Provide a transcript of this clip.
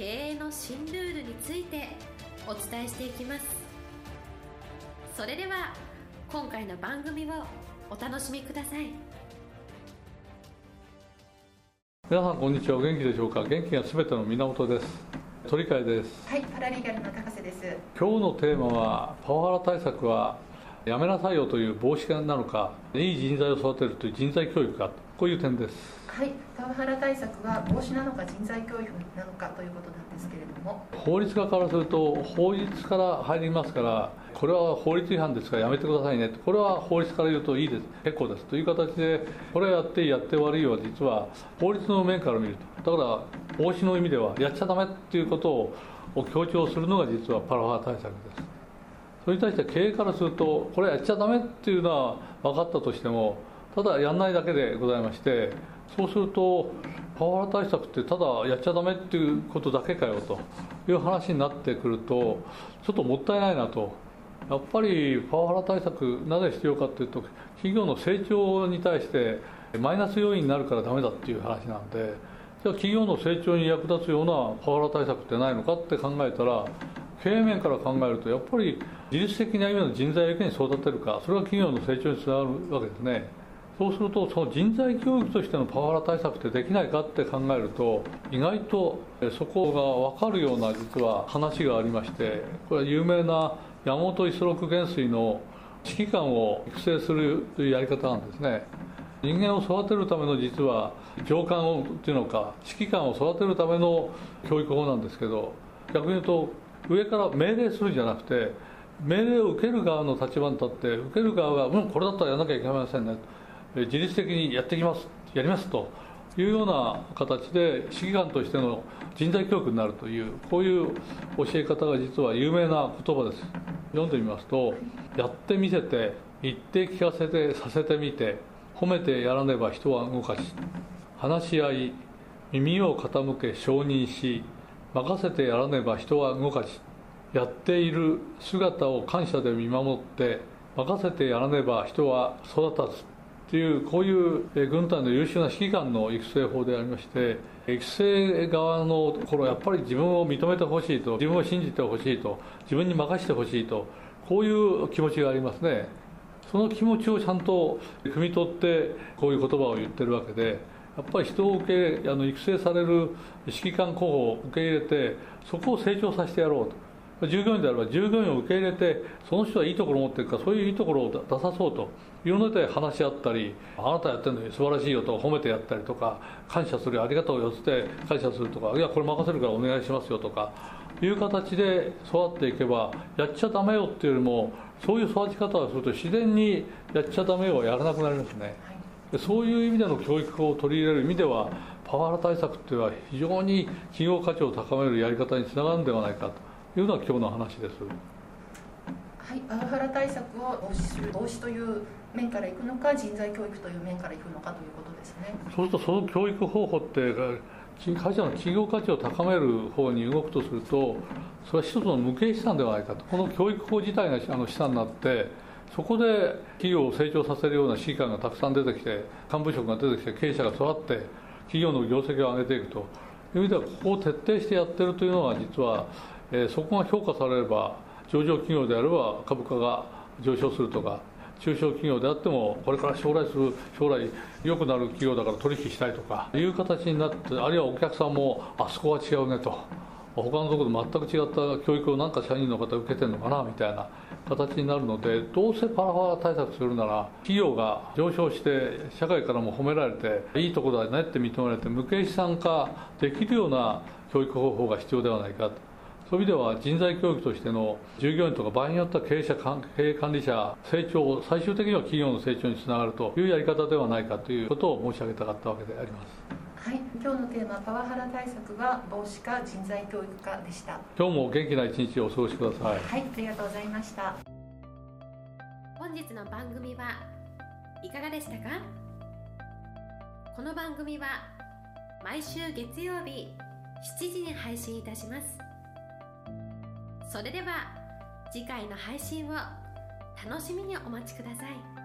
経営の新ルールについてお伝えしていきます。それでは今回の番組をお楽しみください。皆さんこんにちは。お元気でしょうか？元気がすべての源です。鳥海です。はいパラリーガルの高瀬です。今日のテーマはパワハラ対策はやめなさいよという防止なのかいい人材を育てるという人材教育かこういう点ですはいパワハラ対策は防止なのか人材教育なのかということなんですけれども。法律家からすると法律から入りますからこれは法律違反ですからやめてくださいね。これは法律から言うといいです。結構です。という形でこれやってやって悪いは実は法律の面から見ると。だから防止の意味ではやっちゃだめっていうことを強調するのが実はパワハラ対策です。それに対して経営からするとこれやっちゃだめっていうのは分かったとしてもただやんないだけでございましてそうするとパワハラ対策ってただやっちゃだめっていうことだけかよという話になってくるとちょっともったいないなと。やっぱりパワハラ対策なぜ必要かというと企業の成長に対してマイナス要因になるからダメだっていう話なんでじゃあ企業の成長に役立つようなパワハラ対策ってないのかって考えたら経営面から考えるとやっぱり自律的な意味の人材をいかに育てるかそれが企業の成長につながるわけですね。そうするとその人材教育としてのパワハラ対策ってできないかって考えると意外とそこが分かるような実は話がありましてこれは有名な山本五十六元帥の指揮官を育成するというやり方なんですね。人間を育てるための実は上官をっていうのか指揮官を育てるための教育法なんですけど逆に言うと上から命令するんじゃなくて命令を受ける側の立場に立って受ける側が、うん、これだったらやらなきゃいけませんね。自律的にやってきますやりますというような形で指揮官としての人材教育になるというこういう教え方が実は有名な言葉です。読んでみますとやってみせて言って聞かせてさせてみて褒めてやらねば人は動かし話し合い耳を傾け承認し任せてやらねば人は動かしやっている姿を感謝で見守って任せてやらねば人は育たず。というこういう軍隊の優秀な指揮官の育成法でありまして育成側のところやっぱり自分を認めてほしいと自分を信じてほしいと自分に任せてほしいとこういう気持ちがありますね。その気持ちをちゃんと汲み取ってこういう言葉を言ってるわけでやっぱり人を受けあの育成される指揮官候補を受け入れてそこを成長させてやろうと。従業員であれば従業員を受け入れてその人はいいところを持ってるからそういういいところを出さそうというので話し合ったりあなたやってるのに素晴らしいよと褒めてやったりとか感謝するありがとうよって感謝するとかいやこれ任せるからお願いしますよとかいう形で育っていけばやっちゃだめよっていうよりもそういう育ち方をすると自然にやっちゃだめよはやらなくなりますね。そういう意味での教育を取り入れる意味ではパワハラ対策っていうのは非常に企業価値を高めるやり方につながるんではないかというのが今日の話です。はい、パワハラ対策を防止する防止という面からいくのか人材教育という面からいくのかということですね。そうするとその教育方法って会社の企業価値を高める方に動くとするとそれは一つの無形資産ではないかとこの教育法自体があの資産になってそこで企業を成長させるような指揮官がたくさん出てきて幹部職が出てきて経営者が育って企業の業績を上げていくという意味ではここを徹底してやってるというのは実は、え、そこが評価されれば上場企業であれば株価が上昇するとか中小企業であってもこれから将来する将来良くなる企業だから取引したいとかいう形になってあるいはお客さんもあそこは違うねと他のところで全く違った教育をなんか社員の方受けてるのかなみたいな形になるのでどうせパラハラ対策するなら企業が上昇して社会からも褒められていいところだねって認められて無形資産化できるような教育方法が必要ではないかと。そういう意味では人材教育としての従業員とか場合によっては経営者経営管理者成長最終的には企業の成長につながるというやり方ではないかということを申し上げたかったわけであります。はい、今日のテーマパワハラ対策は防止か人材教育かでした。今日も元気な一日をお過ごしください。はいありがとうございました。本日の番組はいかがでしたか？この番組は毎週月曜日7時に配信いたしますそれでは次回の配信を楽しみにお待ちください。